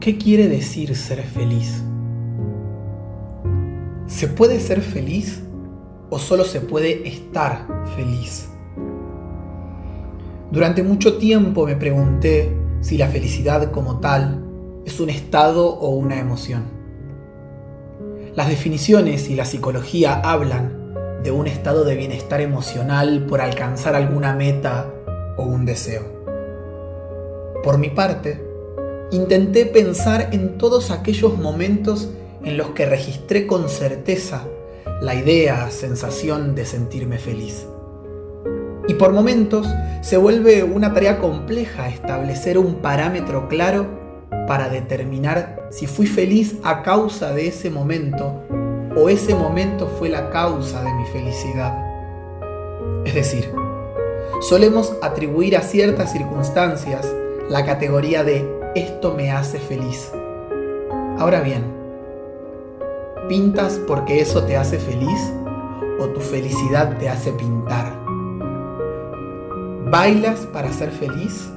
¿Qué quiere decir ser feliz? ¿Se puede ser feliz o solo se puede estar feliz? Durante mucho tiempo me pregunté si la felicidad como tal es un estado o una emoción. Las definiciones y la psicología hablan de un estado de bienestar emocional por alcanzar alguna meta o un deseo. Por mi parte, intenté pensar en todos aquellos momentos en los que registré con certeza la idea, sensación de sentirme feliz. Y por momentos se vuelve una tarea compleja establecer un parámetro claro para determinar si fui feliz a causa de ese momento o ese momento fue la causa de mi felicidad. Es decir, solemos atribuir a ciertas circunstancias la categoría de esto me hace feliz. Ahora bien, ¿pintas porque eso te hace feliz o tu felicidad te hace pintar? ¿Bailas para ser feliz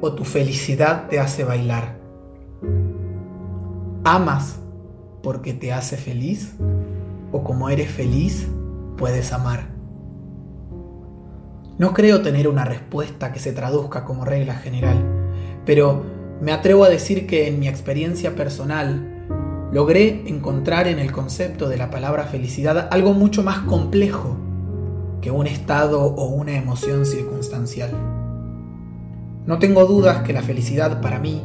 o tu felicidad te hace bailar? ¿Amas porque te hace feliz o como eres feliz puedes amar? No creo tener una respuesta que se traduzca como regla general, pero me atrevo a decir que en mi experiencia personal logré encontrar en el concepto de la palabra felicidad algo mucho más complejo que un estado o una emoción circunstancial. No tengo dudas que la felicidad para mí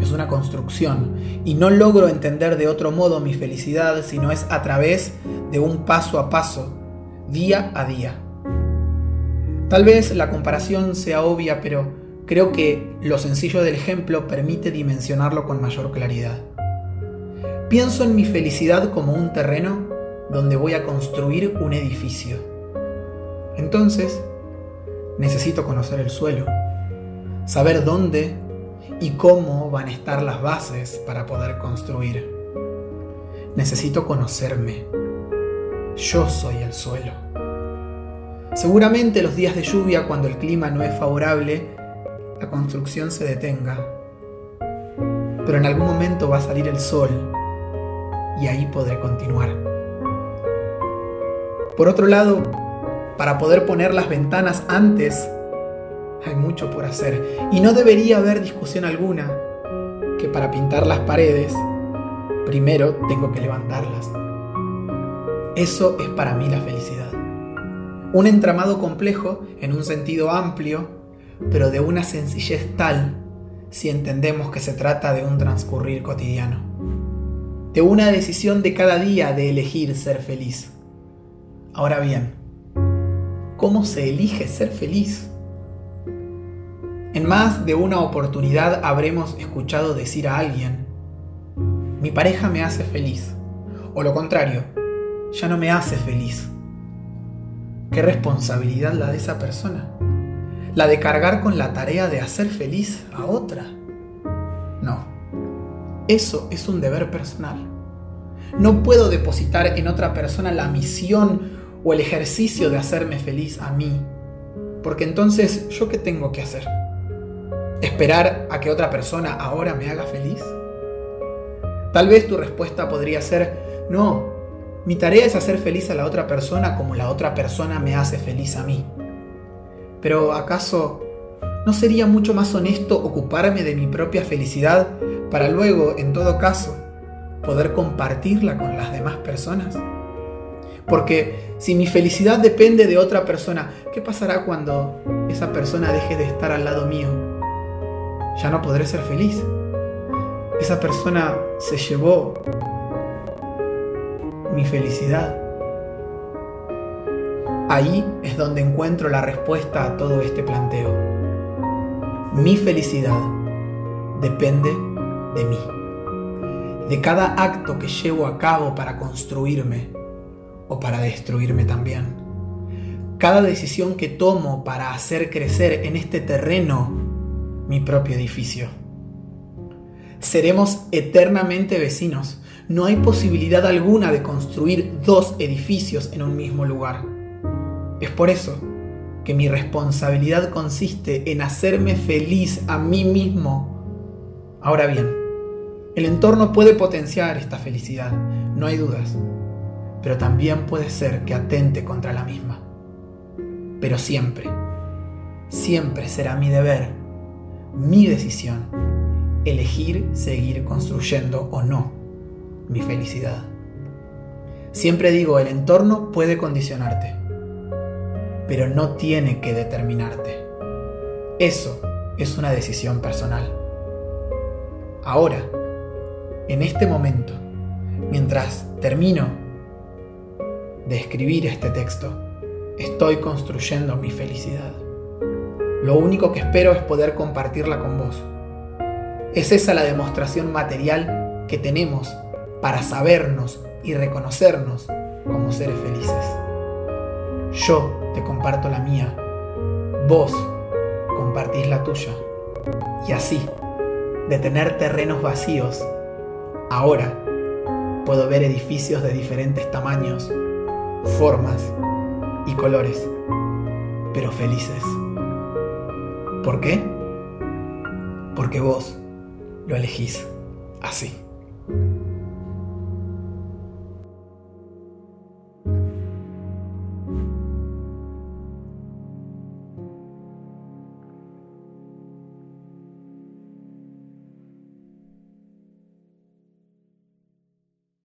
es una construcción y no logro entender de otro modo mi felicidad si no es a través de un paso a paso, día a día. Tal vez la comparación sea obvia, pero Creo que lo sencillo del ejemplo permite dimensionarlo con mayor claridad. Pienso en mi felicidad como un terreno donde voy a construir un edificio. Entonces, necesito conocer el suelo, saber dónde y cómo van a estar las bases para poder construir. Necesito conocerme. Yo soy el suelo. Seguramente los días de lluvia, cuando el clima no es favorable, la construcción se detenga. Pero en algún momento va a salir el sol y ahí podré continuar. Por otro lado, para poder poner las ventanas antes, hay mucho por hacer y no debería haber discusión alguna que para pintar las paredes, primero tengo que levantarlas. Eso es para mí la felicidad. Un entramado complejo en un sentido amplio pero de una sencillez tal si entendemos que se trata de un transcurrir cotidiano, de una decisión de cada día de elegir ser feliz. Ahora bien, ¿cómo se elige ser feliz? En más de una oportunidad habremos escuchado decir a alguien, mi pareja me hace feliz, o lo contrario, ya no me hace feliz. ¿Qué responsabilidad la de esa persona? La de cargar con la tarea de hacer feliz a otra. No, eso es un deber personal. No puedo depositar en otra persona la misión o el ejercicio de hacerme feliz a mí, porque entonces yo qué tengo que hacer? ¿Esperar a que otra persona ahora me haga feliz? Tal vez tu respuesta podría ser, no, mi tarea es hacer feliz a la otra persona como la otra persona me hace feliz a mí. Pero ¿acaso no sería mucho más honesto ocuparme de mi propia felicidad para luego, en todo caso, poder compartirla con las demás personas? Porque si mi felicidad depende de otra persona, ¿qué pasará cuando esa persona deje de estar al lado mío? Ya no podré ser feliz. Esa persona se llevó mi felicidad. Ahí es donde encuentro la respuesta a todo este planteo. Mi felicidad depende de mí, de cada acto que llevo a cabo para construirme o para destruirme también. Cada decisión que tomo para hacer crecer en este terreno mi propio edificio. Seremos eternamente vecinos. No hay posibilidad alguna de construir dos edificios en un mismo lugar. Es por eso que mi responsabilidad consiste en hacerme feliz a mí mismo. Ahora bien, El entorno puede potenciar esta felicidad, no hay dudas, pero también puede ser que atente contra la misma. Pero siempre, siempre será mi deber, mi decisión, elegir seguir construyendo o no mi felicidad. Siempre digo, el entorno puede condicionarte, pero no tiene que determinarte. Eso es una decisión personal. Ahora, en este momento, mientras termino de escribir este texto, estoy construyendo mi felicidad. Lo único que espero es poder compartirla con vos. Es esa la demostración material que tenemos para sabernos y reconocernos como seres felices. Yo te comparto la mía, vos compartís la tuya. Y así, de tener terrenos vacíos, ahora puedo ver edificios de diferentes tamaños, formas y colores, pero felices. ¿Por qué? Porque vos lo elegís así.